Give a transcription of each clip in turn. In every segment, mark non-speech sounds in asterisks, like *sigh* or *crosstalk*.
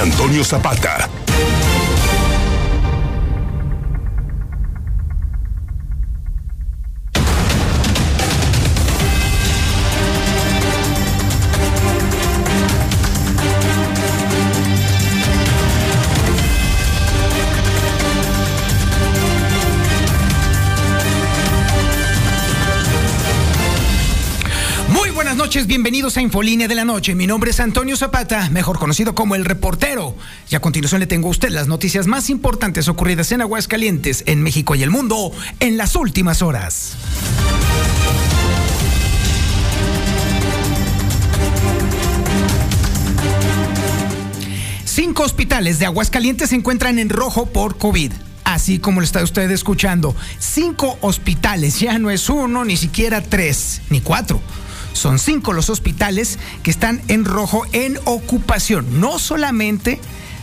Antonio Zapata. Noches, bienvenidos a Infolínea de la Noche. Mi nombre es Antonio Zapata, mejor conocido como el reportero. Y a continuación le tengo a usted las noticias más importantes ocurridas en Aguascalientes, en México y el mundo en las últimas horas. Cinco hospitales de Aguascalientes se encuentran en rojo por COVID así como lo está usted escuchando. Cinco hospitales, ya no es uno, ni siquiera tres, ni cuatro. Son cinco los hospitales que están en rojo en ocupación, no solamente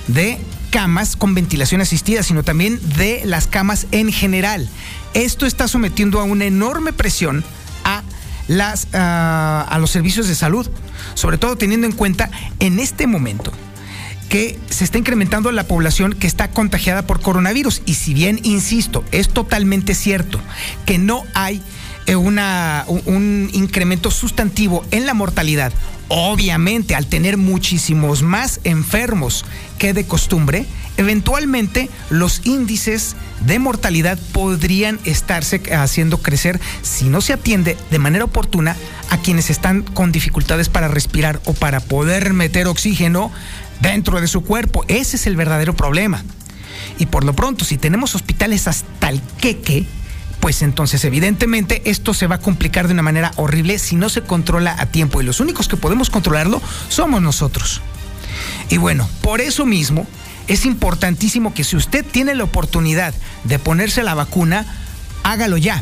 de camas con ventilación asistida, sino también de las camas en general. Esto está sometiendo a una enorme presión ah, a los servicios de salud, sobre todo teniendo en cuenta en este momento que se está incrementando la población que está contagiada por coronavirus. Y si bien, insisto, es totalmente cierto que no hay una, un incremento sustantivo en la mortalidad, obviamente al tener muchísimos más enfermos que de costumbre, eventualmente los índices de mortalidad podrían estarse haciendo crecer si no se atiende de manera oportuna a quienes están con dificultades para respirar o para poder meter oxígeno dentro de su cuerpo. Ese es el verdadero problema. Y por lo pronto, si tenemos hospitales hasta el queque, pues entonces evidentemente esto se va a complicar de una manera horrible si no se controla a tiempo y los únicos que podemos controlarlo somos nosotros. Y bueno, por eso mismo es importantísimo que si usted tiene la oportunidad de ponerse la vacuna, hágalo ya.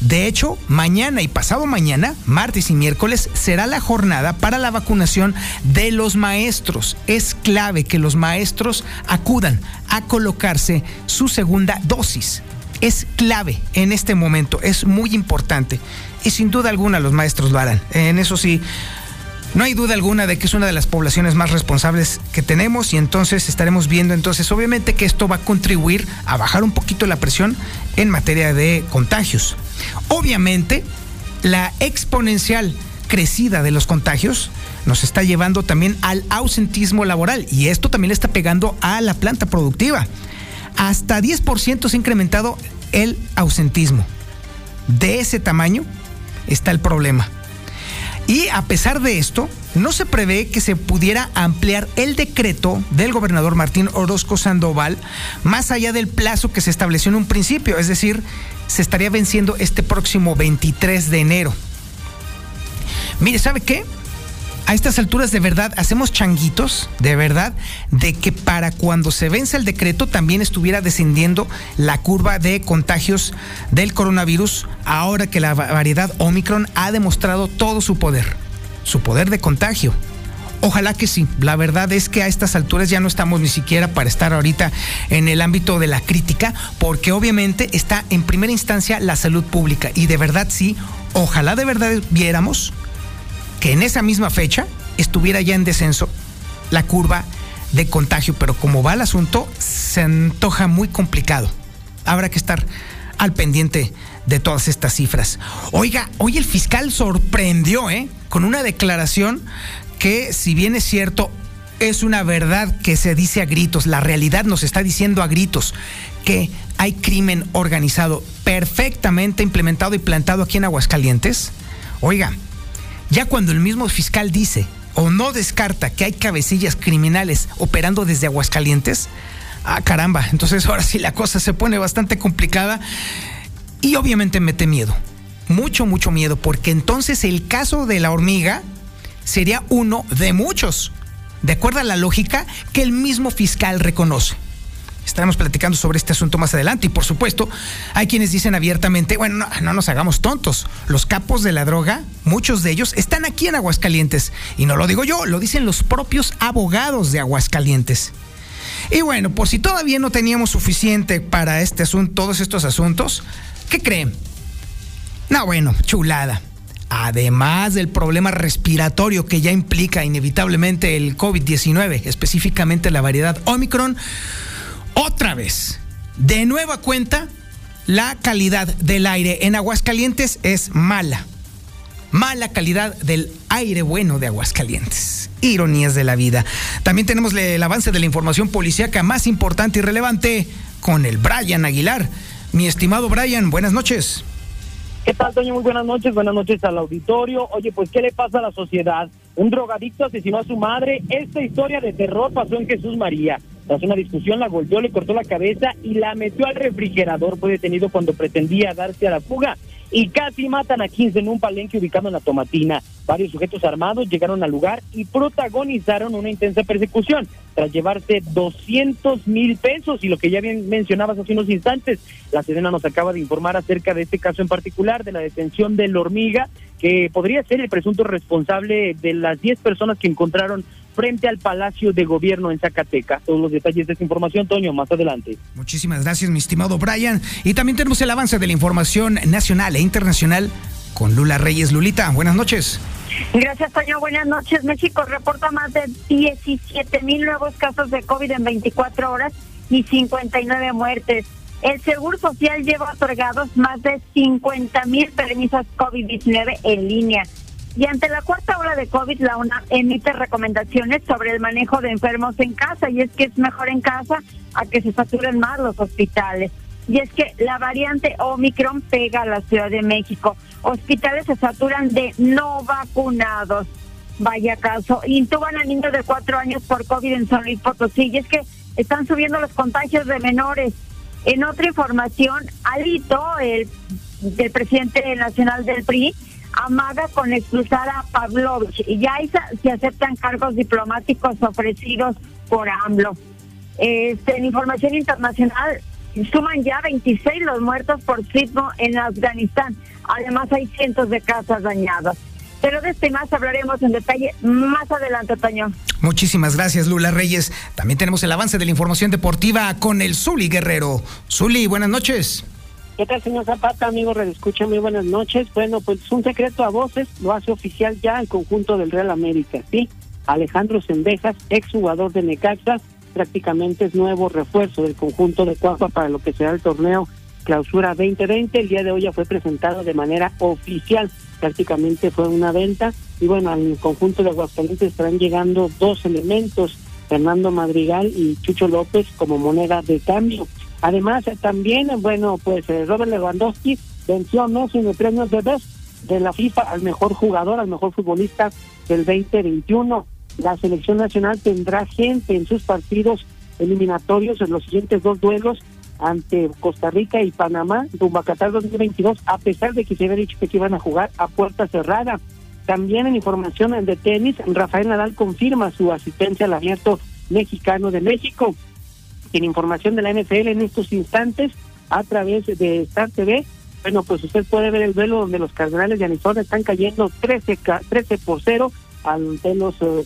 De hecho, mañana y pasado mañana, martes y miércoles, será la jornada para la vacunación de los maestros. Es clave que los maestros acudan a colocarse su segunda dosis es clave en este momento, es muy importante. Y sin duda alguna los maestros lo harán. En eso sí, no hay duda alguna de que es una de las poblaciones más responsables que tenemos y entonces estaremos viendo entonces obviamente que esto va a contribuir a bajar un poquito la presión en materia de contagios. Obviamente, la exponencial crecida de los contagios nos está llevando también al ausentismo laboral y esto también le está pegando a la planta productiva hasta 10% se ha incrementado el ausentismo. De ese tamaño está el problema. Y a pesar de esto, no se prevé que se pudiera ampliar el decreto del gobernador Martín Orozco Sandoval más allá del plazo que se estableció en un principio, es decir, se estaría venciendo este próximo 23 de enero. Mire, ¿sabe qué? A estas alturas de verdad hacemos changuitos, de verdad, de que para cuando se vence el decreto también estuviera descendiendo la curva de contagios del coronavirus, ahora que la variedad Omicron ha demostrado todo su poder, su poder de contagio. Ojalá que sí. La verdad es que a estas alturas ya no estamos ni siquiera para estar ahorita en el ámbito de la crítica, porque obviamente está en primera instancia la salud pública. Y de verdad sí, ojalá de verdad viéramos que en esa misma fecha estuviera ya en descenso la curva de contagio, pero como va el asunto, se antoja muy complicado. Habrá que estar al pendiente de todas estas cifras. Oiga, hoy el fiscal sorprendió, ¿eh? Con una declaración que, si bien es cierto, es una verdad que se dice a gritos, la realidad nos está diciendo a gritos que hay crimen organizado perfectamente implementado y plantado aquí en Aguascalientes. Oiga, ya cuando el mismo fiscal dice o no descarta que hay cabecillas criminales operando desde Aguascalientes, ah caramba, entonces ahora sí la cosa se pone bastante complicada y obviamente mete miedo, mucho, mucho miedo, porque entonces el caso de la hormiga sería uno de muchos. de acuerdo a la lógica que el mismo fiscal reconoce. Estaremos platicando sobre este asunto más adelante y por supuesto hay quienes dicen abiertamente, bueno, no, no, nos hagamos tontos, los capos de la droga, muchos de ellos están aquí en Aguascalientes y no lo digo yo, lo dicen los propios abogados de Aguascalientes. Y bueno, por si todavía no teníamos suficiente para este asunto, todos estos asuntos, ¿qué creen? No, bueno, chulada. Además del problema respiratorio que ya implica inevitablemente el COVID-19, específicamente la variedad Omicron, otra vez, de nueva cuenta, la calidad del aire en Aguascalientes es mala. Mala calidad del aire bueno de Aguascalientes. Ironías de la vida. También tenemos el avance de la información policíaca más importante y relevante con el Brian Aguilar. Mi estimado Brian, buenas noches. ¿Qué tal, Toño? Muy buenas noches. Buenas noches al auditorio. Oye, pues, ¿qué le pasa a la sociedad? Un drogadicto asesinó a su madre. Esta historia de terror pasó en Jesús María. Tras una discusión, la golpeó, le cortó la cabeza y la metió al refrigerador. Fue detenido cuando pretendía darse a la fuga y casi matan a 15 en un palenque ubicado en la Tomatina. Varios sujetos armados llegaron al lugar y protagonizaron una intensa persecución tras llevarse 200 mil pesos y lo que ya bien mencionabas hace unos instantes, la Sedena nos acaba de informar acerca de este caso en particular, de la detención del hormiga, que podría ser el presunto responsable de las 10 personas que encontraron frente al Palacio de Gobierno en Zacatecas. Todos los detalles de esta información, Toño, más adelante. Muchísimas gracias, mi estimado Brian. Y también tenemos el avance de la información nacional e internacional con Lula Reyes. Lulita, buenas noches. Gracias, Toño. Buenas noches. México reporta más de 17 mil nuevos casos de COVID en 24 horas y 59 muertes. El Seguro Social lleva otorgados más de 50 mil permisos COVID-19 en línea. Y ante la cuarta ola de COVID, la UNAM emite recomendaciones sobre el manejo de enfermos en casa. Y es que es mejor en casa a que se saturen más los hospitales. Y es que la variante Omicron pega a la Ciudad de México. Hospitales se saturan de no vacunados. Vaya caso. Intuban a niños de cuatro años por COVID en San Luis Potosí. Y es que están subiendo los contagios de menores. En otra información, Alito, el, presidente nacional del PRI, amaga con expulsar a Pavlovich y ya se aceptan cargos diplomáticos ofrecidos por AMLO. Este, en información internacional, suman ya 26 los muertos por sismo en Afganistán. Además, hay cientos de casas dañadas. Pero de este más hablaremos en detalle más adelante, Toño. Muchísimas gracias, Lula Reyes. También tenemos el avance de la información deportiva con el Zuli Guerrero. Zuli, buenas noches. ¿Qué tal, señor Zapata, amigo Redescucha? Muy buenas noches. Bueno, pues un secreto a voces lo hace oficial ya el conjunto del Real América, ¿sí? Alejandro Sendejas, exjugador de Necaxa, prácticamente es nuevo refuerzo del conjunto de Cuapa para lo que será el torneo Clausura 2020. El día de hoy ya fue presentado de manera oficial, prácticamente fue una venta. Y bueno, al conjunto de Aguascalientes estarán llegando dos elementos, Fernando Madrigal y Chucho López como moneda de cambio. Además, también, bueno, pues eh, Robert Lewandowski venció a Messi en el premio de Best de la FIFA al mejor jugador, al mejor futbolista del 2021. La selección nacional tendrá gente en sus partidos eliminatorios en los siguientes dos duelos ante Costa Rica y Panamá, rumbo a Qatar 2022, a pesar de que se había dicho que iban a jugar a puerta cerrada. También en información de tenis, Rafael Nadal confirma su asistencia al abierto mexicano de México en información de la NFL en estos instantes a través de Star TV. Bueno, pues usted puede ver el duelo donde los Cardenales de Arizona están cayendo 13, 13 por 0 ante los eh,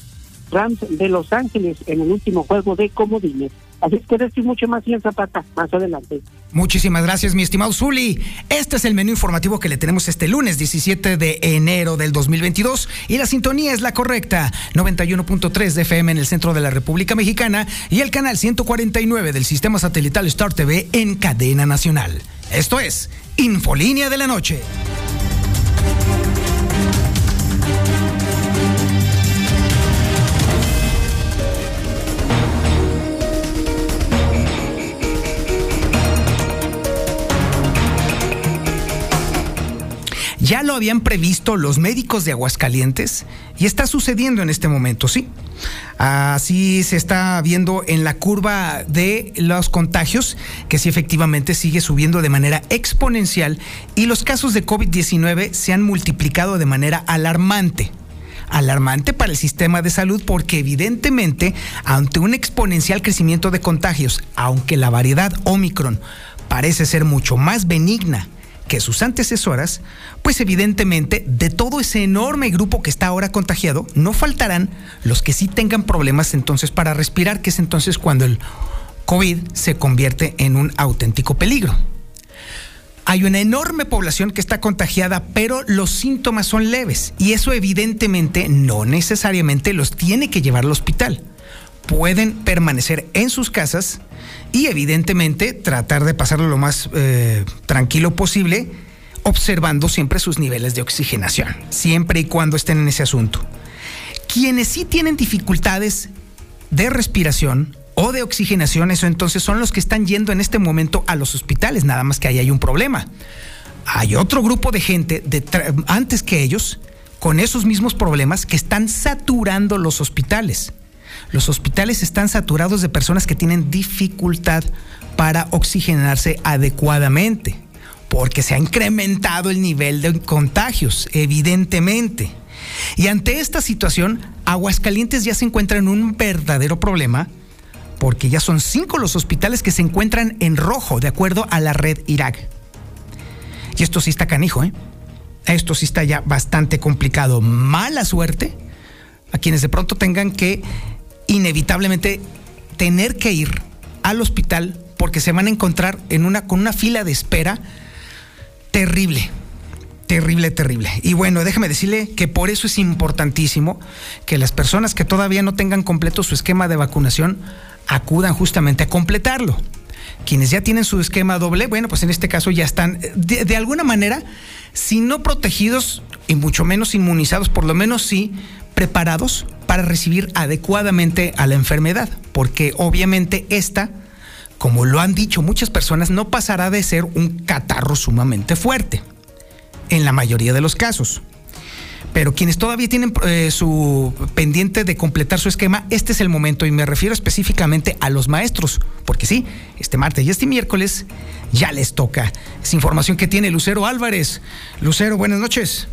Rams de Los Ángeles en el último juego de comodines. Así que decir mucho más en Zapata más adelante. Muchísimas gracias, mi estimado Zuli. Este es el menú informativo que le tenemos este lunes 17 de enero del 2022 y la sintonía es la correcta, 91.3 de FM en el centro de la República Mexicana y el canal 149 del sistema satelital Star TV en cadena nacional. Esto es Infolínea de la Noche. Ya lo habían previsto los médicos de Aguascalientes y está sucediendo en este momento, sí. Así se está viendo en la curva de los contagios, que sí efectivamente sigue subiendo de manera exponencial y los casos de COVID-19 se han multiplicado de manera alarmante. alarmante para el sistema de salud porque evidentemente ante un exponencial crecimiento de contagios, aunque la variedad Omicron parece ser mucho más benigna que sus antecesoras, pues evidentemente de todo ese enorme grupo que está ahora contagiado, no faltarán los que sí tengan problemas entonces para respirar, que es entonces cuando el COVID se convierte en un auténtico peligro. Hay una enorme población que está contagiada, pero los síntomas son leves y eso evidentemente no necesariamente los tiene que llevar al hospital. Pueden permanecer en sus casas y evidentemente tratar de pasarlo lo más eh, tranquilo posible, observando siempre sus niveles de oxigenación, siempre y cuando estén en ese asunto. Quienes sí tienen dificultades de respiración o de oxigenación, eso entonces son los que están yendo en este momento a los hospitales, nada más que ahí hay un problema. Hay otro grupo de gente antes que ellos con esos mismos problemas que están saturando los hospitales. Los hospitales están saturados de personas que tienen dificultad para oxigenarse adecuadamente, porque se ha incrementado el nivel de contagios, evidentemente. Y ante esta situación, Aguascalientes ya se encuentra en un verdadero problema porque ya son cinco los hospitales que se encuentran en rojo, de acuerdo a la red Irak. Y esto sí está canijo, ¿eh? Esto sí está ya bastante complicado. Mala suerte a quienes de pronto tengan que inevitablemente tener que ir al hospital porque se van a encontrar en una, con una fila de espera terrible. Terrible, terrible. Y bueno, déjeme decirle que por eso es importantísimo que las personas que todavía no tengan completo su esquema de vacunación acudan justamente a completarlo. Quienes ya tienen su esquema doble, bueno, pues en este caso ya están de, alguna manera, si no protegidos y mucho menos inmunizados, por lo menos sí preparados para recibir adecuadamente a la enfermedad, porque obviamente esta, como lo han dicho muchas personas, no pasará de ser un catarro sumamente fuerte, en la mayoría de los casos. Pero quienes todavía tienen eh, su pendiente de completar su esquema, este es el momento y me refiero específicamente a los maestros, porque sí, este martes y este miércoles ya les toca. Es información que tiene Lucero Álvarez. Lucero, buenas noches.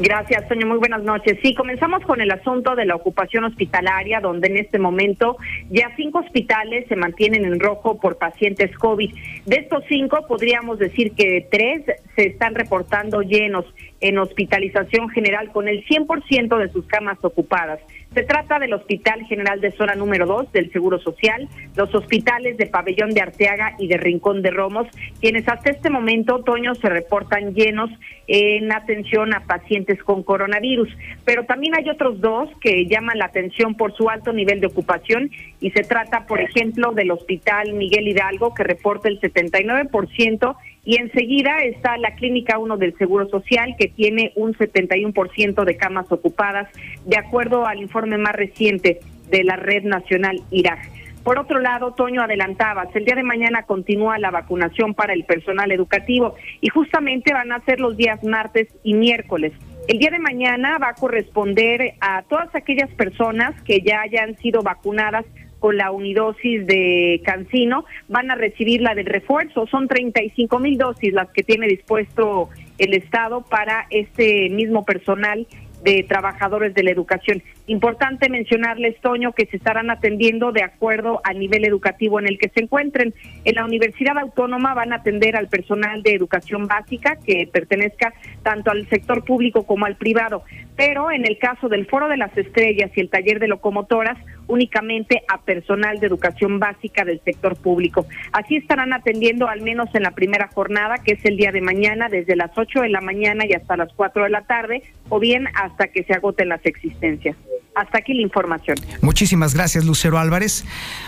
Gracias, Toño. Muy buenas noches. Sí, comenzamos con el asunto de la ocupación hospitalaria, donde en este momento ya cinco hospitales se mantienen en rojo por pacientes COVID. De estos cinco, podríamos decir que tres se están reportando llenos en hospitalización general con el 100% de sus camas ocupadas. Se trata del Hospital General de Zona número 2 del Seguro Social, los hospitales de Pabellón de Arteaga y de Rincón de Romos, quienes hasta este momento, otoño, se reportan llenos en atención a pacientes con coronavirus. Pero también hay otros dos que llaman la atención por su alto nivel de ocupación y se trata, por ejemplo, del Hospital Miguel Hidalgo, que reporta el 79% y enseguida está la Clínica 1 del Seguro Social, que tiene un 71% de camas ocupadas, de acuerdo al informe más reciente de la Red Nacional Irak. Por otro lado, Toño adelantabas, el día de mañana continúa la vacunación para el personal educativo y justamente van a ser los días martes y miércoles. El día de mañana va a corresponder a todas aquellas personas que ya hayan sido vacunadas con la unidosis de Cancino van a recibir la del refuerzo. Son 35 mil dosis las que tiene dispuesto el Estado para este mismo personal de trabajadores de la educación. Importante mencionarles, Toño, que se estarán atendiendo de acuerdo al nivel educativo en el que se encuentren. En la Universidad Autónoma van a atender al personal de educación básica que pertenezca tanto al sector público como al privado, pero en el caso del Foro de las Estrellas y el taller de locomotoras, únicamente a personal de educación básica del sector público. Así estarán atendiendo al menos en la primera jornada, que es el día de mañana, desde las 8 de la mañana y hasta las 4 de la tarde, o bien hasta que se agoten las existencias. Hasta aquí la información. Muchísimas gracias, Lucero Álvarez.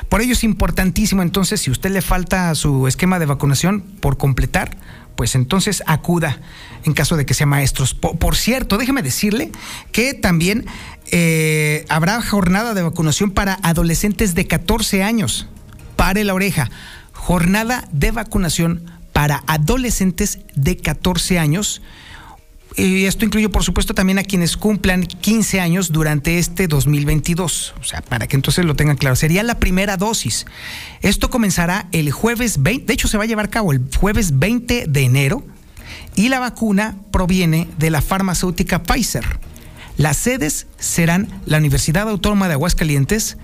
Por ello es importantísimo, entonces, si usted le falta su esquema de vacunación por completar, pues entonces acuda en caso de que sea maestros. Por, cierto, déjeme decirle que también eh, habrá jornada de vacunación para adolescentes de 14 años. Pare la oreja. Jornada de vacunación para adolescentes de 14 años. Y esto incluye, por supuesto, también a quienes cumplan 15 años durante este 2022. O sea, para que entonces lo tengan claro. Sería la primera dosis. Esto comenzará el jueves 20, de hecho se va a llevar a cabo el jueves 20 de enero y la vacuna proviene de la farmacéutica Pfizer. Las sedes serán la Universidad Autónoma de Aguascalientes,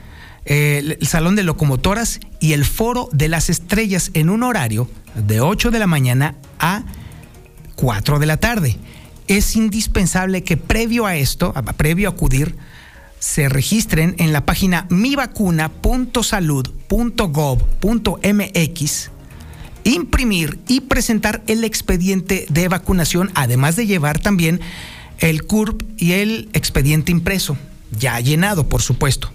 eh, el Salón de Locomotoras y el Foro de las Estrellas en un horario de 8 de la mañana a 4 de la tarde. Es indispensable que previo a esto, previo a acudir, se registren en la página mivacuna.salud.gov.mx, imprimir y presentar el expediente de vacunación, además de llevar también el CURP y el expediente impreso, ya llenado, por supuesto.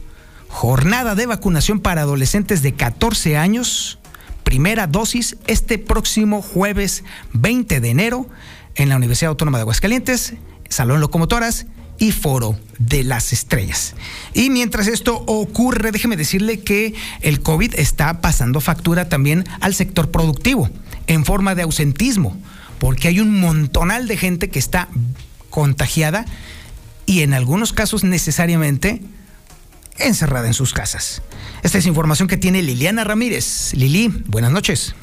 Jornada de vacunación para adolescentes de 14 años, primera dosis este próximo jueves 20 de enero en la Universidad Autónoma de Aguascalientes, Salón Locomotoras y Foro de las Estrellas. Y mientras esto ocurre, déjeme decirle que el COVID está pasando factura también al sector productivo en forma de ausentismo, porque hay un montonal de gente que está contagiada y en algunos casos necesariamente encerrada en sus casas. Esta es información que tiene Liliana Ramírez. Lili, buenas noches.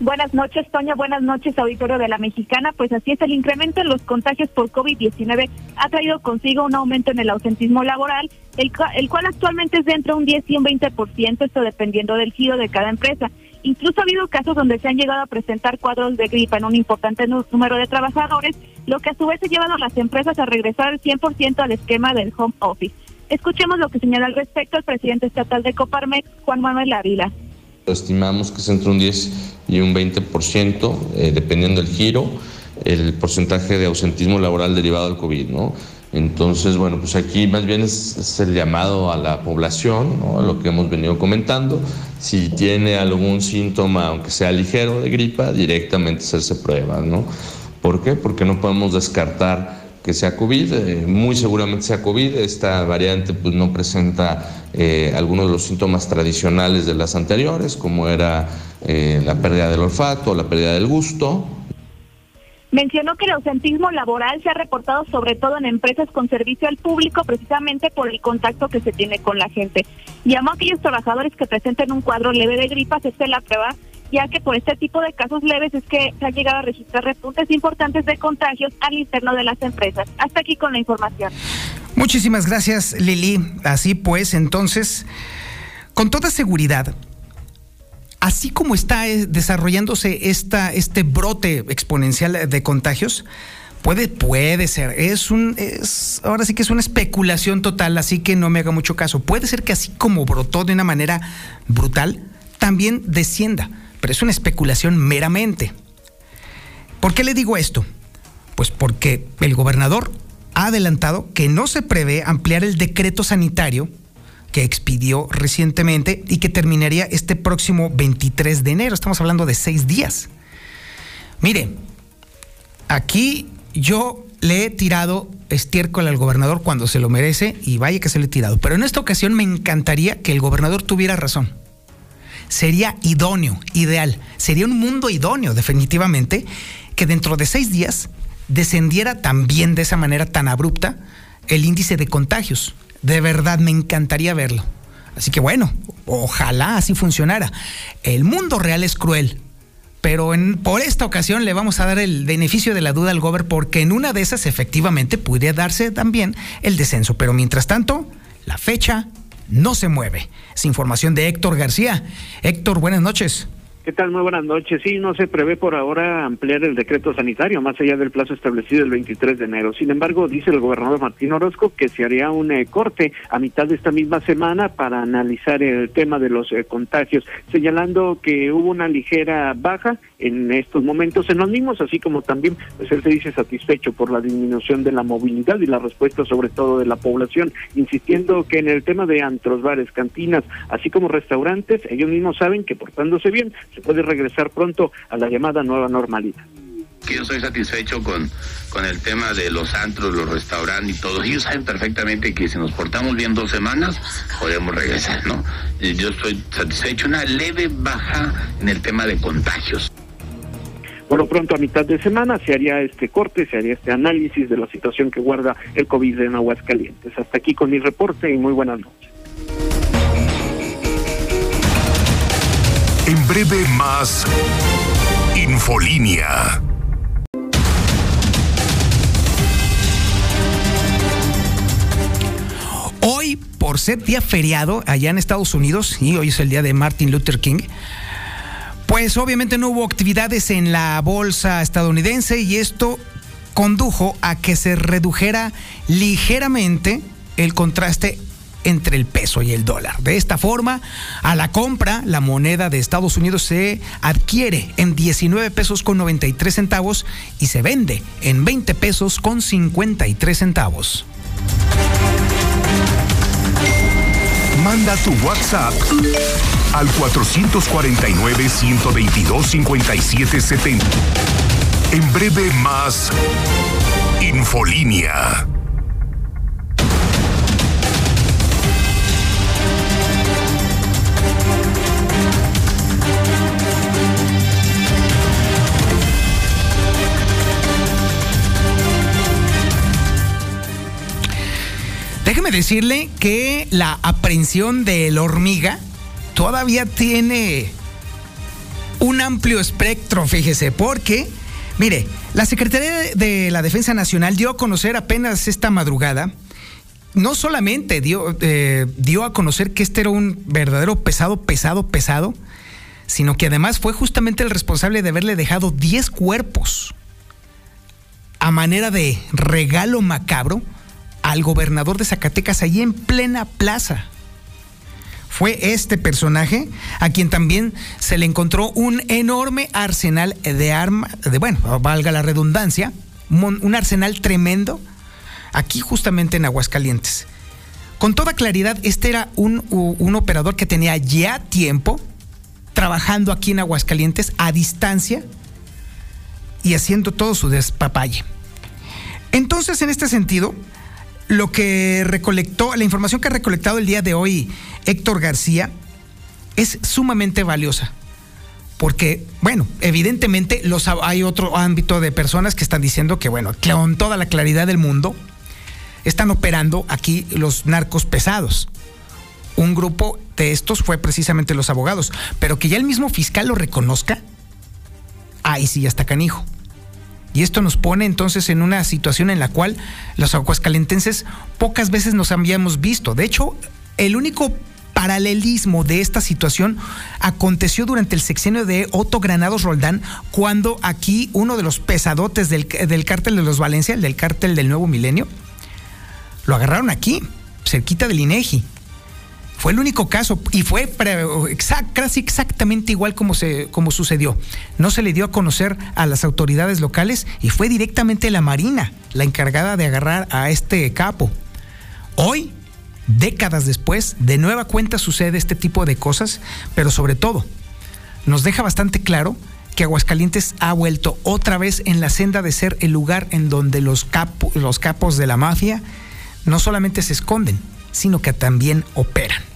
Buenas noches, Toña. Buenas noches, auditorio de la Mexicana. Pues así es, el incremento en los contagios por COVID-19 ha traído consigo un aumento en el ausentismo laboral, el, el cual actualmente es de entre un 10 y un 20%, esto dependiendo del giro de cada empresa. Incluso ha habido casos donde se han llegado a presentar cuadros de gripa en un importante número de trabajadores, lo que a su vez ha llevado a las empresas a regresar al 100% al esquema del home office. Escuchemos lo que señala al respecto el presidente estatal de Coparmex, Juan Manuel Ávila. Estimamos que es entre un 10 y un 20%, eh, dependiendo del giro, el porcentaje de ausentismo laboral derivado del COVID, ¿no? Entonces, bueno, pues aquí más bien es, el llamado a la población, ¿no? lo que hemos venido comentando. Si tiene algún síntoma, aunque sea ligero de gripa, directamente hacerse pruebas, ¿no? ¿Por qué? Porque no podemos descartar que sea COVID, eh, muy seguramente sea COVID, esta variante pues no presenta eh, algunos de los síntomas tradicionales de las anteriores, como era eh, la pérdida del olfato, la pérdida del gusto, Mencionó que el ausentismo laboral se ha reportado sobre todo en empresas con servicio al público precisamente por el contacto que se tiene con la gente. Llamó a aquellos trabajadores que presenten un cuadro leve de gripa hacerse la prueba, ya que por este tipo de casos leves es que se ha llegado a registrar repuntes importantes de contagios al interno de las empresas. Hasta aquí con la información. Muchísimas gracias, Lili. Así pues, entonces, con toda seguridad, así como está eh, desarrollándose esta, este brote exponencial de contagios, puede, puede ser, es un, es, ahora sí que es una especulación total, así que no me haga mucho caso. Puede ser que así como brotó de una manera brutal, también descienda, pero es una especulación meramente. ¿Por qué le digo esto? Pues porque el gobernador ha adelantado que no se prevé ampliar el decreto sanitario que expidió recientemente y que terminaría este próximo 23 de enero. Estamos hablando de seis días. Mire, aquí yo le he tirado estiércol al gobernador cuando se lo merece y vaya que se le he tirado. Pero en esta ocasión me encantaría que el gobernador tuviera razón. Sería idóneo, ideal. Sería un mundo idóneo, definitivamente, que dentro de seis días descendiera también de esa manera tan abrupta el índice de contagios. De verdad, me encantaría verlo. Así que bueno, ojalá así funcionara. El mundo real es cruel, pero por esta ocasión le vamos a dar el beneficio de la duda al gober porque en una de esas efectivamente pudiera darse también el descenso. Pero mientras tanto, la fecha no se mueve. Es información de Héctor García. Héctor, buenas noches. ¿Qué tal? Muy buenas noches. Sí, no se prevé por ahora ampliar el decreto sanitario más allá del plazo establecido el 23 de enero. Sin embargo, dice el gobernador Martín Orozco que se haría un eh, corte a mitad de esta misma semana para analizar el tema de los eh, contagios, señalando que hubo una ligera baja en estos momentos en los mismos, así como también pues él se dice satisfecho por la disminución de la movilidad y la respuesta sobre todo de la población, insistiendo que en el tema de antros, bares, cantinas, así como restaurantes, ellos mismos saben que portándose bien se puede regresar pronto a la llamada nueva normalidad. Yo soy satisfecho con, con el tema de los antros, los restaurantes y todo. Ellos saben perfectamente que si nos portamos bien dos semanas, podemos regresar, ¿no? Yo estoy satisfecho. Una leve baja en el tema de contagios. Bueno, pronto a mitad de semana se haría este corte, se haría este análisis de la situación que guarda el COVID en Aguascalientes. Hasta aquí con mi reporte y muy buenas noches. En breve más Infolínea. por ser día feriado allá en Estados Unidos, y hoy es el día de Martin Luther King, pues obviamente no hubo actividades en la bolsa estadounidense y esto condujo a que se redujera ligeramente el contraste entre el peso y el dólar. De esta forma, a la compra, la moneda de Estados Unidos se adquiere en 19 pesos con 93 centavos y se vende en 20 pesos con 53 centavos. Manda tu WhatsApp al 449-122-5770. En breve más Infolínea. Déjeme decirle que la aprehensión de la hormiga todavía tiene un amplio espectro, fíjese, porque, mire, la Secretaría de la Defensa Nacional dio a conocer apenas esta madrugada, no solamente dio, eh, dio a conocer que este era un verdadero pesado, pesado, pesado, sino que además fue justamente el responsable de haberle dejado 10 cuerpos a manera de regalo macabro al gobernador de Zacatecas allí en plena plaza. Fue este personaje a quien también se le encontró un enorme arsenal de armas, de bueno, valga la redundancia, un arsenal tremendo aquí justamente en Aguascalientes. Con toda claridad, este era un, un operador que tenía ya tiempo trabajando aquí en Aguascalientes a distancia y haciendo todo su despapalle. Entonces, en este sentido, lo que recolectó, la información que ha recolectado el día de hoy Héctor García es sumamente valiosa. Porque, bueno, evidentemente los, hay otro ámbito de personas que están diciendo que, bueno, con toda la claridad del mundo, están operando aquí los narcos pesados. Un grupo de estos fue precisamente los abogados, pero que ya el mismo fiscal lo reconozca, ahí sí ya está canijo. Y esto nos pone entonces en una situación en la cual los aguascalentenses pocas veces nos habíamos visto. De hecho, el único paralelismo de esta situación aconteció durante el sexenio de Otto Granados Roldán, cuando aquí uno de los pesadotes del, del cártel de los Valencia, el del cártel del Nuevo Milenio, lo agarraron aquí, cerquita del INEGI. Fue el único caso y fue casi exactamente igual como, se, como sucedió. No se le dio a conocer a las autoridades locales y fue directamente la Marina la encargada de agarrar a este capo. Hoy, décadas después, de nueva cuenta sucede este tipo de cosas, pero sobre todo nos deja bastante claro que Aguascalientes ha vuelto otra vez en la senda de ser el lugar en donde los, los capos de la mafia no solamente se esconden, sino que también operan.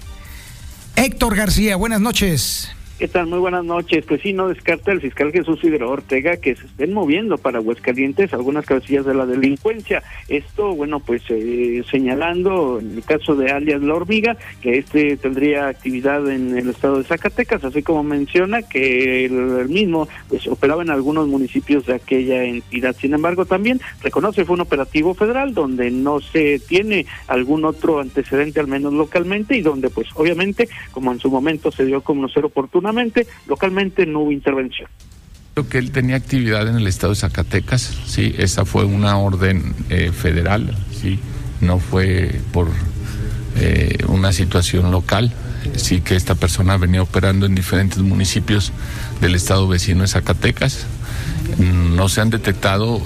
Héctor García, buenas noches. ¿Qué tal? Muy buenas noches. Pues sí, no descarta el fiscal Jesús Figueroa Ortega que se estén moviendo para Aguascalientes algunas cabecillas de la delincuencia. Esto, bueno, pues eh, señalando en el caso de alias La Hormiga, que este tendría actividad en el estado de Zacatecas, así como menciona que el, mismo pues operaba en algunos municipios de aquella entidad. Sin embargo, también reconoce fue un operativo federal donde no se tiene algún otro antecedente, al menos localmente, y donde pues obviamente, como en su momento se dio a conocer localmente no hubo intervención. Creo que él tenía actividad en el estado de Zacatecas, sí, esa fue una orden eh, federal, sí, no fue por eh, una situación local, sí que esta persona venía operando en diferentes municipios del estado vecino de Zacatecas. No se han detectado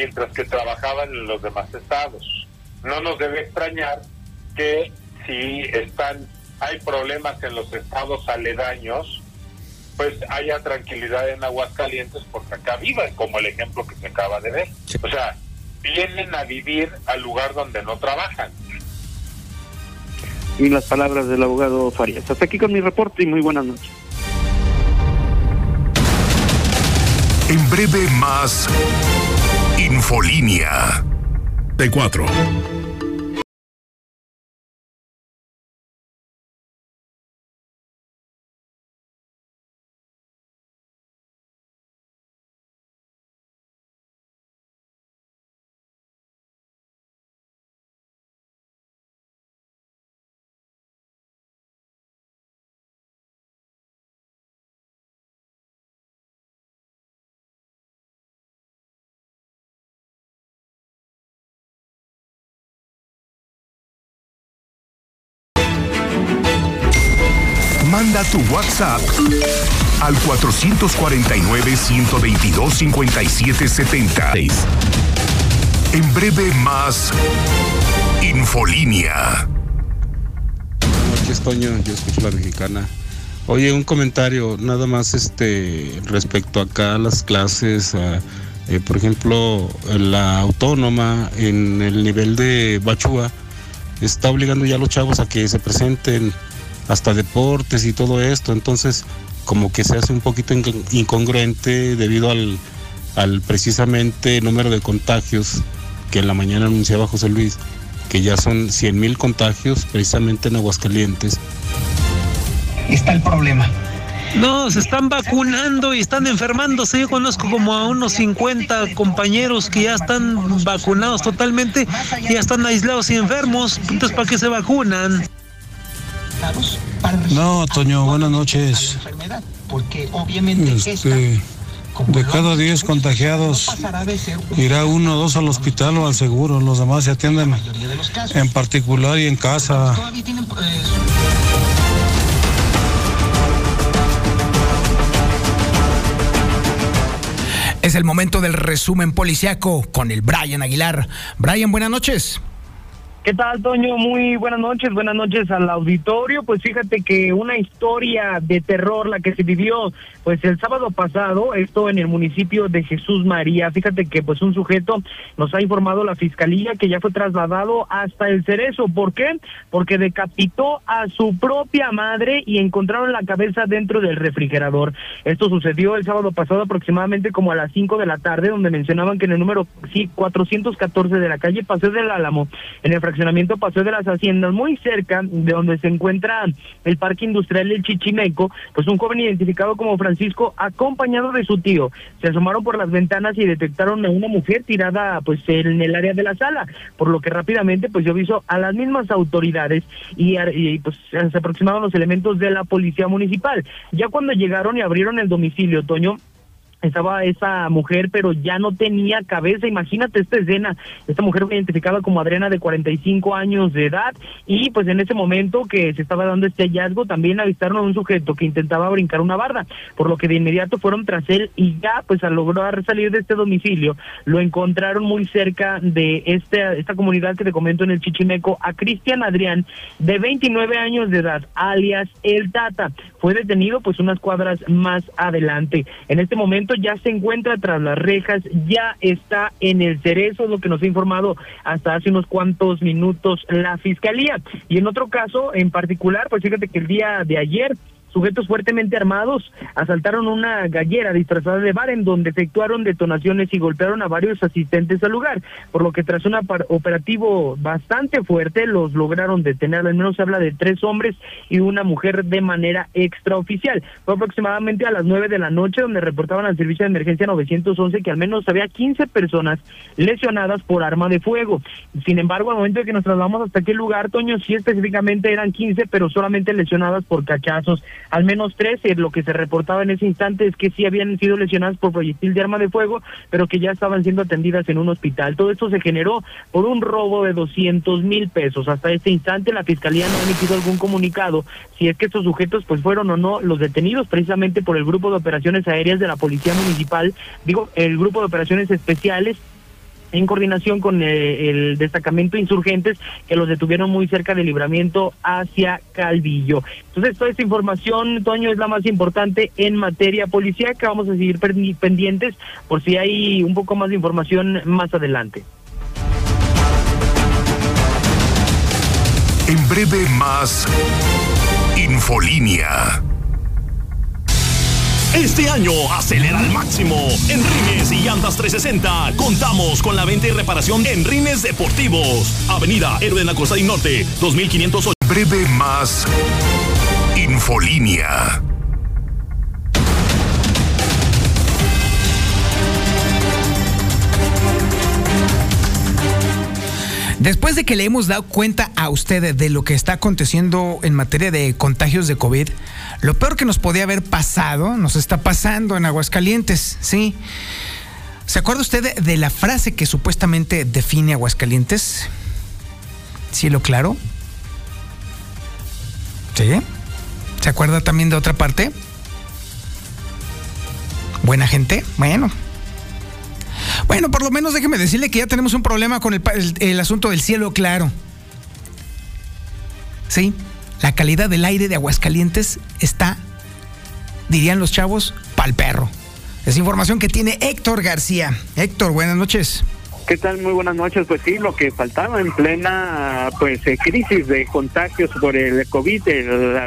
mientras que trabajaban en los demás estados. No nos debe extrañar que si están hay problemas en los estados aledaños, pues haya tranquilidad en Aguascalientes porque acá viven, como el ejemplo que se acaba de ver. O sea, vienen a vivir al lugar donde no trabajan. Y las palabras del abogado Farías. Hasta aquí con mi reporte y muy buenas noches. En breve más Infolínea. T4. Manda tu WhatsApp al 449-122-5770. En breve más Infolínea. Buenas noches, Toño. Yo escucho la mexicana. Oye, un comentario, nada más este respecto acá a las clases, eh, por ejemplo, la autónoma en el nivel de Bachúa está obligando ya a los chavos a que se presenten hasta deportes y todo esto, entonces como que se hace un poquito incongruente debido al, al precisamente número de contagios que en la mañana anunciaba José Luis, que ya son 100 mil contagios precisamente en Aguascalientes. Está el problema. No, se están vacunando y están enfermándose. Yo conozco como a unos 50 compañeros que ya están vacunados totalmente y ya están aislados y enfermos. Entonces, ¿para qué se vacunan? No, Toño, buenas noches. Porque obviamente este, de cada 10 contagiados irá uno o dos al hospital o al seguro, los demás se atienden en particular y en casa. Es el momento del resumen policiaco con el Brian Aguilar. Brian, buenas noches. ¿Qué tal, Toño? Muy buenas noches, buenas noches al auditorio. Pues fíjate que una historia de terror la que se vivió pues el sábado pasado, esto en el municipio de Jesús María. Fíjate que pues un sujeto nos ha informado la fiscalía que ya fue trasladado hasta el Cerezo. ¿Por qué? Porque decapitó a su propia madre y encontraron la cabeza dentro del refrigerador. Esto sucedió el sábado pasado aproximadamente como a las 5 de la tarde, donde mencionaban que en el número sí, 414 de la calle Paseo del Álamo, en el fraccionamiento Paseo de las Haciendas, muy cerca de donde se encuentra el Parque Industrial del Chichimeco, pues un joven identificado como Francisco, acompañado de su tío, se asomaron por las ventanas y detectaron a una mujer tirada pues en el área de la sala, por lo que rápidamente pues yo aviso a las mismas autoridades y, y pues se aproximaron los elementos de la policía municipal. Ya cuando llegaron y abrieron el domicilio, Toño, estaba esa mujer, pero ya no tenía cabeza. Imagínate esta escena. Esta mujer fue identificada como Adriana de 45 años de edad y pues en ese momento que se estaba dando este hallazgo también avistaron a un sujeto que intentaba brincar una barda, por lo que de inmediato fueron tras él y ya pues al lograr salir de este domicilio lo encontraron muy cerca de este, esta comunidad que te comento en el Chichimeco a Cristian Adrián de 29 años de edad, alias El Tata. Fue detenido pues unas cuadras más adelante. En este momento ya se encuentra tras las rejas, ya está en el cerezo, lo que nos ha informado hasta hace unos cuantos minutos la fiscalía. Y en otro caso en particular, pues fíjate que el día de ayer Sujetos fuertemente armados asaltaron una gallera disfrazada de bar en donde efectuaron detonaciones y golpearon a varios asistentes al lugar, por lo que tras un operativo bastante fuerte los lograron detener. Al menos se habla de tres hombres y una mujer de manera extraoficial. Fue aproximadamente a las nueve de la noche donde reportaban al servicio de emergencia 911 que al menos había 15 personas lesionadas por arma de fuego. Sin embargo, al momento de que nos trasladamos hasta aquel lugar, Toño, sí específicamente eran 15, pero solamente lesionadas por cachazos al menos tres. Lo que se reportaba en ese instante es que sí habían sido lesionadas por proyectil de arma de fuego, pero que ya estaban siendo atendidas en un hospital. Todo esto se generó por un robo de 200 mil pesos. Hasta este instante la Fiscalía no ha emitido algún comunicado si es que estos sujetos pues fueron o no los detenidos precisamente por el Grupo de Operaciones Aéreas de la Policía Municipal, digo, el Grupo de Operaciones Especiales en coordinación con eh, el destacamento insurgentes que los detuvieron muy cerca del libramiento hacia Calvillo. Entonces, toda esta información, Toño, es la más importante en materia policíaca. Vamos a seguir pendientes por si hay un poco más de información más adelante. En breve más Infolínea. Este año acelera al máximo. En Rines y Llantas 360 contamos con la venta y reparación en Rines Deportivos. Avenida Héroe la Costa y Norte, 2508. Breve más Infolínea. Después de que le hemos dado cuenta a ustedes de lo que está aconteciendo en materia de contagios de COVID, lo peor que nos podía haber pasado nos está pasando en Aguascalientes, ¿sí? ¿Se acuerda usted de, la frase que supuestamente define Aguascalientes? Cielo claro. ¿Sí? ¿Se acuerda también de otra parte? Buena gente. Bueno, bueno, por lo menos déjeme decirle que ya tenemos un problema con el, asunto del cielo claro. Sí, la calidad del aire de Aguascalientes está, dirían los chavos, pal perro. Es información que tiene Héctor García. Héctor, buenas noches. ¿Qué tal? Muy buenas noches. Pues sí, lo que faltaba en plena pues eh, crisis de contagios por el COVID,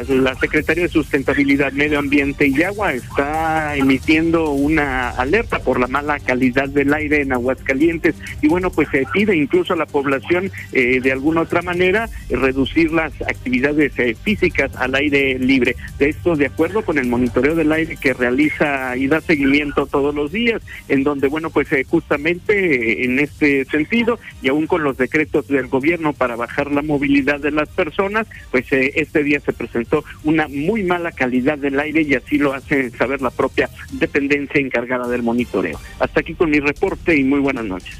la, Secretaría de Sustentabilidad, Medio Ambiente y Agua está emitiendo una alerta por la mala calidad del aire en Aguascalientes y bueno, pues se pide incluso a la población eh, de alguna otra manera reducir las actividades eh, físicas al aire libre. De esto de acuerdo con el monitoreo del aire que realiza y da seguimiento todos los días, en donde bueno, pues justamente en este este sentido y aún con los decretos del gobierno para bajar la movilidad de las personas, pues eh, este día se presentó una muy mala calidad del aire y así lo hace saber la propia dependencia encargada del monitoreo. Hasta aquí con mi reporte y muy buenas noches.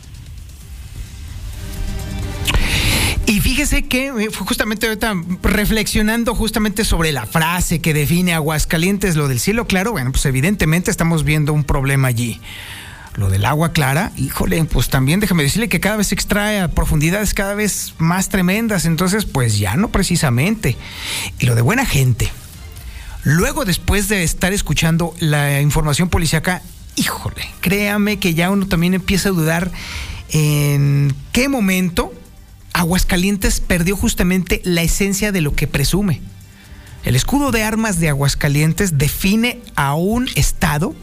Y fíjese que eh, justamente ahorita reflexionando justamente sobre la frase que define Aguascalientes, lo del cielo claro, bueno, pues evidentemente estamos viendo un problema allí. Lo del agua clara, híjole, pues también déjame decirle que cada vez se extrae profundidades cada vez más tremendas, entonces pues ya no precisamente. Y lo de buena gente. Luego, después de estar escuchando la información policíaca, híjole, créame que ya uno también empieza a dudar en qué momento Aguascalientes perdió justamente la esencia de lo que presume. El escudo de armas de Aguascalientes define a un Estado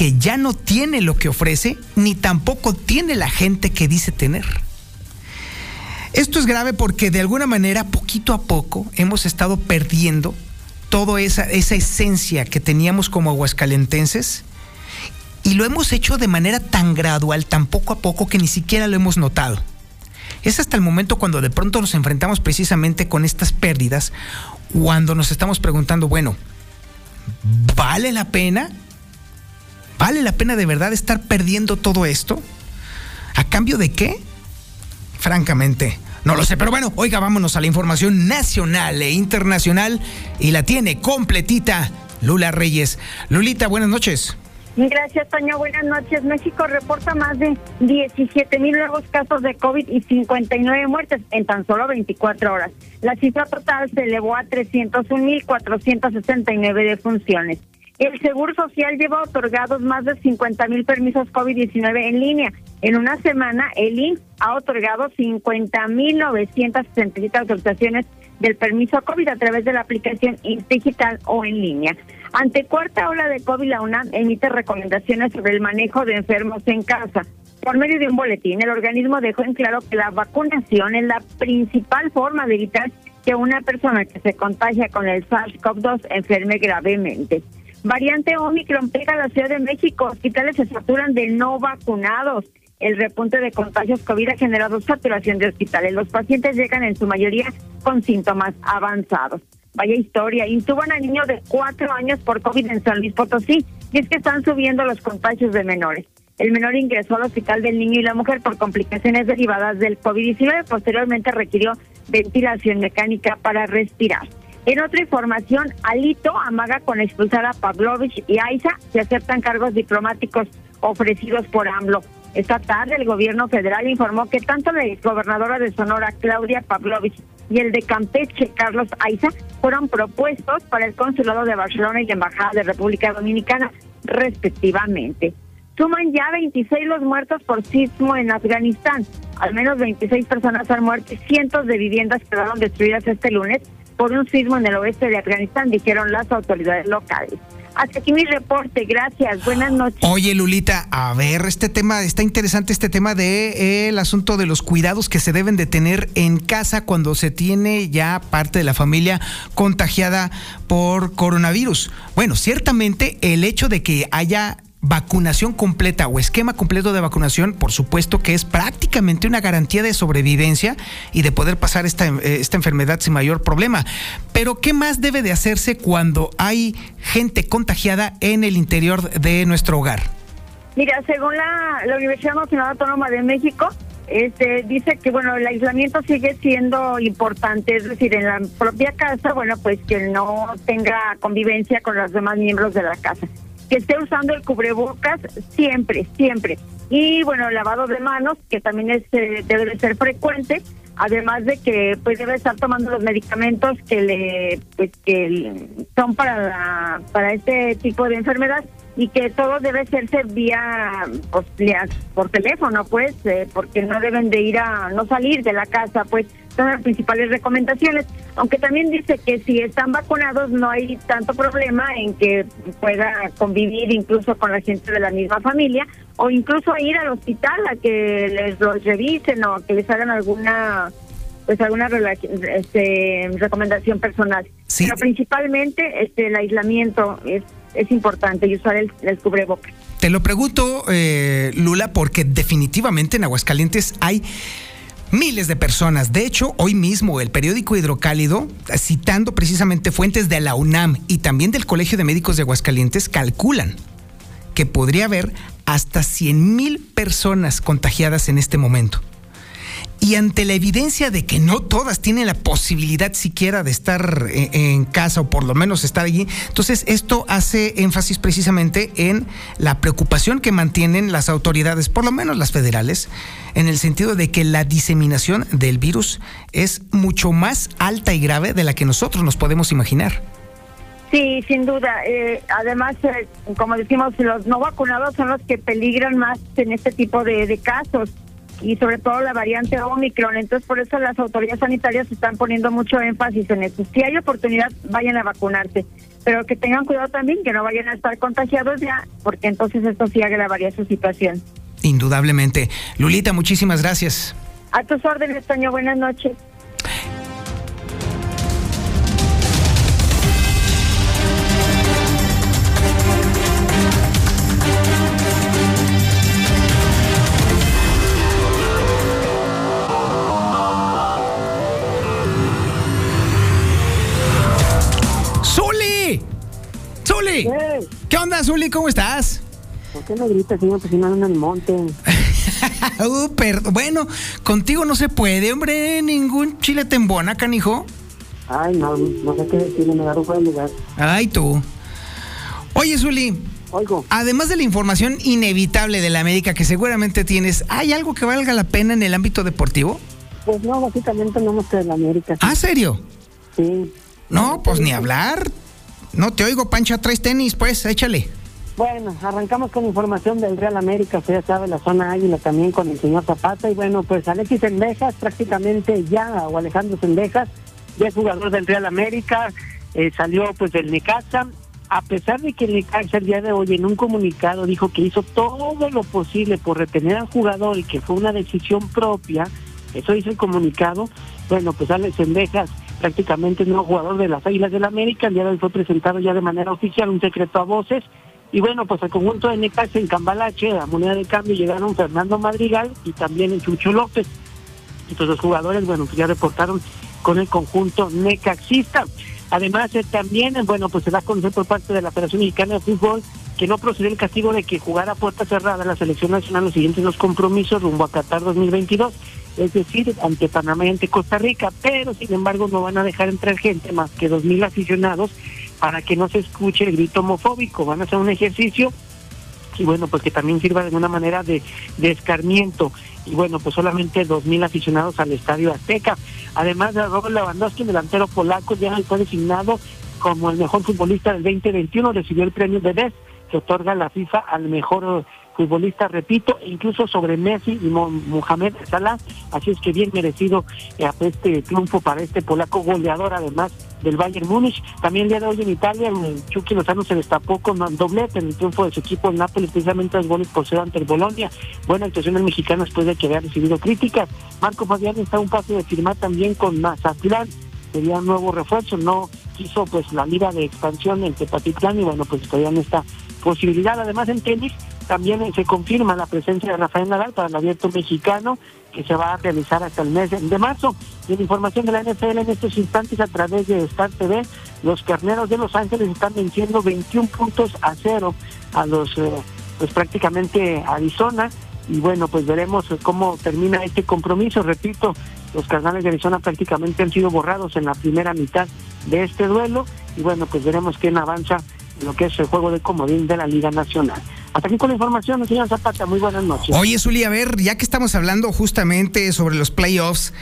que ya no tiene lo que ofrece, ni tampoco tiene la gente que dice tener. Esto es grave porque de alguna manera, poquito a poco, hemos estado perdiendo toda esa, esa esencia que teníamos como aguascalentenses y lo hemos hecho de manera tan gradual, tan poco a poco, que ni siquiera lo hemos notado. Es hasta el momento cuando de pronto nos enfrentamos precisamente con estas pérdidas, cuando nos estamos preguntando, bueno, ¿vale la pena ¿Vale la pena de verdad estar perdiendo todo esto? ¿A cambio de qué? Francamente, no lo sé, pero bueno, oiga, vámonos a la información nacional e internacional y la tiene completita Lula Reyes. Lulita, buenas noches. Gracias, Toño. Buenas noches. México reporta más de 17 mil nuevos casos de COVID y 59 muertes en tan solo 24 horas. La cifra total se elevó a 301 mil 469 defunciones. El Seguro Social lleva otorgados más de 50 mil permisos COVID-19 en línea. En una semana, el INS ha otorgado 50 mil 967 autorizaciones del permiso COVID a través de la aplicación digital o en línea. Ante cuarta ola de COVID, la UNAM emite recomendaciones sobre el manejo de enfermos en casa. Por medio de un boletín, el organismo dejó en claro que la vacunación es la principal forma de evitar que una persona que se contagia con el SARS-CoV-2 enferme gravemente. Variante Omicron pega a la Ciudad de México. Hospitales se saturan de no vacunados. El repunte de contagios COVID ha generado saturación de hospitales. Los pacientes llegan en su mayoría con síntomas avanzados. Vaya historia. Intuban a niño de cuatro años por COVID en San Luis Potosí. Y es que están subiendo los contagios de menores. El menor ingresó al hospital del niño y la mujer por complicaciones derivadas del COVID-19. Posteriormente requirió ventilación mecánica para respirar. En otra información, Alito amaga con expulsar a Pavlovich y Aiza se aceptan cargos diplomáticos ofrecidos por AMLO. Esta tarde el gobierno federal informó que tanto la exgobernadora de Sonora, Claudia Pavlovich, y el de Campeche, Carlos Aiza, fueron propuestos para el consulado de Barcelona y la embajada de República Dominicana, respectivamente. Suman ya 26 los muertos por sismo en Afganistán. Al menos 26 personas han muerto cientos de viviendas quedaron destruidas este lunes por un sismo en el oeste de Afganistán, dijeron las autoridades locales. Hasta aquí mi reporte, gracias, buenas noches. Oye, Lulita, a ver, este tema, está interesante este tema de eh, el asunto de los cuidados que se deben de tener en casa cuando se tiene ya parte de la familia contagiada por coronavirus. Bueno, ciertamente el hecho de que haya vacunación completa o esquema completo de vacunación, por supuesto que es prácticamente una garantía de sobrevivencia y de poder pasar esta, eh, esta enfermedad sin mayor problema. Pero ¿qué más debe de hacerse cuando hay gente contagiada en el interior de nuestro hogar? Mira, según la, la Universidad Nacional Autónoma de México, este, dice que bueno el aislamiento sigue siendo importante, es decir, en la propia casa, bueno, pues que no tenga convivencia con los demás miembros de la casa que esté usando el cubrebocas siempre, siempre. Y bueno, el lavado de manos, que también es, eh, debe de ser frecuente, además de que pues debe estar tomando los medicamentos que le pues que son para para este tipo de enfermedad y que todo debe hacerse vía pues, por teléfono pues eh, porque no deben de ir a no salir de la casa pues son las principales recomendaciones aunque también dice que si están vacunados no hay tanto problema en que pueda convivir incluso con la gente de la misma familia o incluso ir al hospital a que les los revisen o que les hagan alguna pues alguna este, recomendación personal pero principalmente este el aislamiento es es importante y usar el, el cubrebocas. Te lo pregunto, eh, Lula, porque definitivamente en Aguascalientes hay miles de personas. De hecho, hoy mismo el periódico Hidrocálido, citando precisamente fuentes de la UNAM y también del Colegio de Médicos de Aguascalientes, calculan que podría haber hasta 100 mil personas contagiadas en este momento. Y ante la evidencia de que no todas tienen la posibilidad siquiera de estar en, casa o por lo menos estar allí, entonces esto hace énfasis precisamente en la preocupación que mantienen las autoridades, por lo menos las federales, en el sentido de que la diseminación del virus es mucho más alta y grave de la que nosotros nos podemos imaginar. Sí, sin duda. Eh, además, eh, como decimos, los no vacunados son los que peligran más en este tipo de casos y sobre todo la variante Omicron. Entonces, por eso las autoridades sanitarias están poniendo mucho énfasis en eso. Si hay oportunidad, vayan a vacunarse, pero que tengan cuidado también, que no vayan a estar contagiados ya, porque entonces esto sí agravaría su situación. Indudablemente. Lulita, muchísimas gracias. A tus órdenes, Toño. Buenas noches. ¿Qué onda, Zuli? ¿Cómo estás? ¿Por qué no gritas, señor? Pues si no en el monte. *laughs* uh, bueno, contigo no se puede, hombre. Ningún chile tembona, canijo. Ay, no, no sé qué decirle, me agarro fuera lugar. Ay, tú. Oye, Zuli. Oigo. Además de la información inevitable de la América que seguramente tienes, ¿hay algo que valga la pena en el ámbito deportivo? Pues no, básicamente no que de la América. ¿Ah, serio? Sí. No, pues ni hablar. No te oigo, Pancha, traes tenis, pues, échale. Bueno, arrancamos con información del Real América, usted ya sabe, la zona águila también con el señor Zapata. Y bueno, pues Alexis Sendejas, prácticamente ya, o Alejandro Sendejas, ya es jugador del Real América, eh, salió pues del Necaxa. A pesar de que el Necaxa el día de hoy en un comunicado dijo que hizo todo lo posible por retener al jugador y que fue una decisión propia, eso dice el comunicado, bueno, pues Alex Sendejas prácticamente nuevo jugador de las Águilas del América. El día de hoy fue presentado ya de manera oficial un secreto a voces. Y bueno, pues el conjunto de Necaxa en Cambalache, a moneda de cambio, llegaron Fernando Madrigal y también el Chucho López. Entonces los jugadores, bueno, pues ya reportaron con el conjunto necaxista. Además, eh, también, bueno, pues se da a conocer por parte de la Federación Mexicana de Fútbol que no procedió el castigo de que jugara puerta cerrada la selección nacional los siguientes dos compromisos rumbo a Qatar 2022 es decir, ante Panamá y ante Costa Rica, pero sin embargo no van a dejar entrar gente más que dos mil aficionados para que no se escuche el grito homofóbico. Van a hacer un ejercicio y bueno, pues que también sirva de alguna manera de, de escarmiento. Y bueno, pues solamente dos mil aficionados al Estadio Azteca. Además de Robert Lewandowski, el delantero polaco, ya fue designado como el mejor futbolista del 2021, recibió el premio de Best que otorga la FIFA al mejor futbolista, repito, incluso sobre Messi y Mohamed Salah, así es que bien merecido eh, este triunfo para este polaco goleador, además del Bayern Múnich. También el día de hoy en Italia, Chucky Lozano se destapó con doblete en el triunfo de su equipo en Nápoles, precisamente dos goles por cero ante el Bolonia. Buena actuación del mexicano después de que había recibido críticas. Marco Fabián está a un paso de firmar también con Mazatlán sería un nuevo refuerzo, no quiso pues la liga de expansión en Tepatitlán y bueno pues todavía no está posibilidad. Además, en tenis también se confirma la presencia de Rafael Nadal para el abierto mexicano que se va a realizar hasta el mes de marzo. Y en información de la NFL en estos instantes a través de Star TV, los carneros de Los Ángeles están venciendo 21 puntos a cero a los, eh, pues prácticamente Arizona. Y bueno, pues veremos cómo termina este compromiso. Repito, los carnales de Arizona prácticamente han sido borrados en la primera mitad de este duelo. Y bueno, pues veremos quién avanza lo que es el juego de comodín de la Liga Nacional. Hasta aquí con la información, señor Zapata. Muy buenas noches. Oye, Zuli, a ver, ya que estamos hablando justamente sobre los playoffs,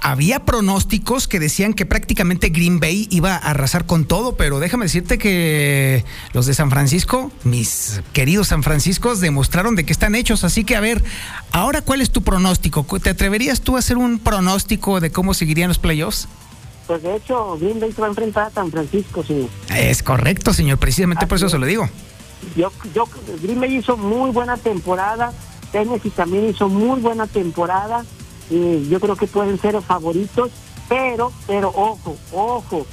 había pronósticos que decían que prácticamente Green Bay iba a arrasar con todo, pero déjame decirte que los de San Francisco, mis queridos San Franciscos, demostraron de que están hechos. Así que, a ver, ahora, ¿cuál es tu pronóstico? ¿Te atreverías tú a hacer un pronóstico de cómo seguirían los playoffs? Pues de hecho, Green Bay se va a enfrentar a San Francisco, señor. Es correcto, señor. Precisamente por eso se lo digo. Yo, yo, Green Bay hizo muy buena temporada. Tennessee también hizo muy buena temporada. Y yo creo que pueden ser favoritos. Pero, pero, ojo, ojo.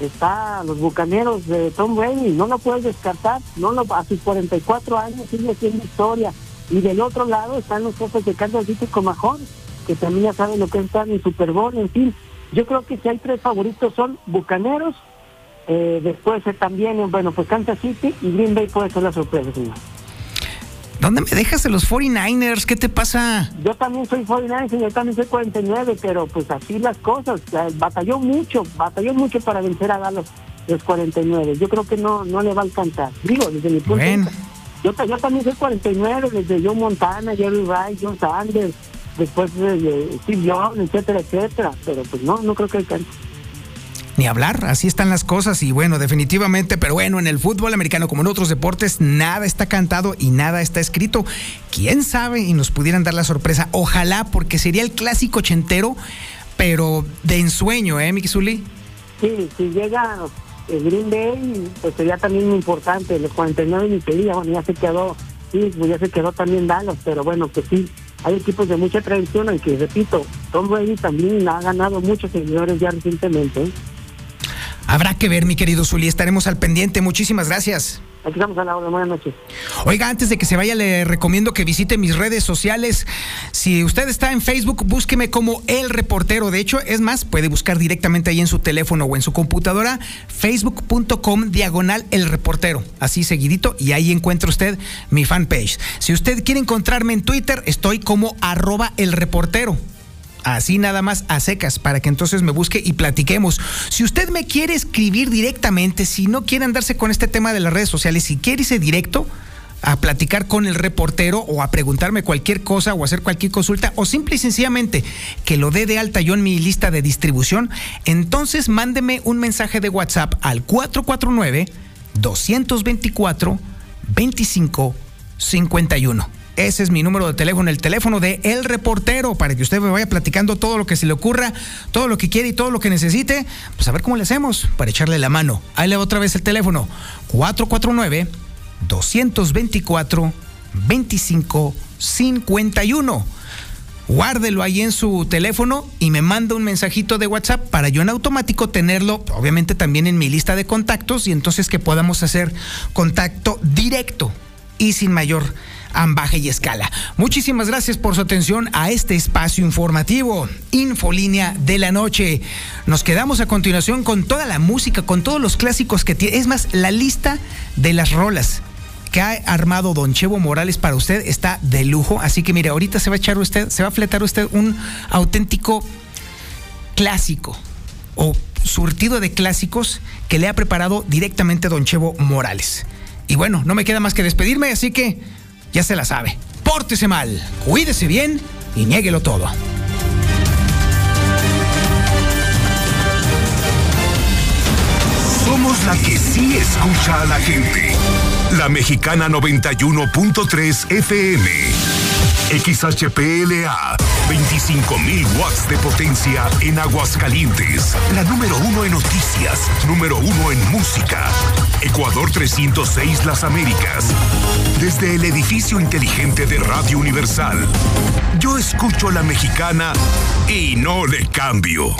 Está los bucaneros de Tom Brady. No lo puedes descartar. No lo, a sus 44 años sigue siendo historia. Y del otro lado están los jefes de Kansas City con Mahon, que también ya saben lo que están en Super Bowl. En fin, yo creo que si hay tres favoritos son Bucaneros, eh, después también, bueno, pues Kansas City y Green Bay puede ser la sorpresa, señor. ¿Dónde me dejas de los 49ers? ¿Qué te pasa? Yo también soy 49ers, yo también soy 49, pero pues así las cosas. Batalló mucho, batalló mucho para vencer a Dallas los 49. Yo creo que no no le va a alcanzar. Digo, desde mi punto de vista. Yo, yo también soy 49, desde Joe Montana, Jerry Rice, John Sanders, después de Steve Young, etcétera, etcétera. Pero pues no, no creo que alcance. Ni hablar, así están las cosas y bueno, definitivamente, pero bueno, en el fútbol americano como en otros deportes, nada está cantado y nada está escrito. ¿Quién sabe y nos pudieran dar la sorpresa? Ojalá, porque sería el clásico ochentero, pero de ensueño, ¿eh, Miki Sí, si llega el Green Bay, pues sería también importante, los 49 ni pedía, bueno, ya se quedó, sí, pues ya se quedó también Dallas, pero bueno, pues sí, hay equipos de mucha tradición, y que repito, Tom Brady también ha ganado muchos seguidores ya recientemente. Habrá que ver, mi querido Zuli, estaremos al pendiente. Muchísimas gracias. Aquí estamos a la hora. Buenas noches. Oiga, antes de que se vaya, le recomiendo que visite mis redes sociales. Si usted está en Facebook, búsqueme como El Reportero. De hecho, es más, puede buscar directamente ahí en su teléfono o en su computadora, facebook.com diagonal El Reportero. Así seguidito, y ahí encuentra usted mi fanpage. Si usted quiere encontrarme en Twitter, estoy como arroba El Reportero así nada más a secas, para que entonces me busque y platiquemos. Si usted me quiere escribir directamente, si no quiere andarse con este tema de las redes sociales, si quiere irse directo a platicar con el reportero o a preguntarme cualquier cosa o hacer cualquier consulta o simple y sencillamente que lo dé de alta yo en mi lista de distribución, entonces mándeme un mensaje de WhatsApp al 449 224 2551 ese es mi número de teléfono, el teléfono de El Reportero, para que usted me vaya platicando todo lo que se le ocurra, todo lo que quiere y todo lo que necesite. Pues a ver cómo le hacemos para echarle la mano. Ahí le otra vez el teléfono, 449-224-2551. Guárdelo ahí en su teléfono y me manda un mensajito de WhatsApp para yo en automático tenerlo, obviamente también en mi lista de contactos y entonces que podamos hacer contacto directo y sin mayor ambaje y escala. Muchísimas gracias por su atención a este espacio informativo, Infolínea de la Noche. Nos quedamos a continuación con toda la música, con todos los clásicos que tiene. Es más, la lista de las rolas que ha armado Don Chevo Morales para usted está de lujo. Así que mire, ahorita se va a echar usted, se va a fletar usted un auténtico clásico o surtido de clásicos que le ha preparado directamente Don Chevo Morales. Y bueno, no me queda más que despedirme, así que ya se la sabe. Pórtese mal, cuídese bien y niéguelo todo. Somos la que sí escucha a la gente. La Mexicana 91.3 FM. XHPLA. 25.000 watts de potencia en Aguascalientes. La número uno en noticias. Número uno en música. Ecuador 306 Las Américas. Desde el edificio inteligente de Radio Universal. Yo escucho la mexicana y no le cambio.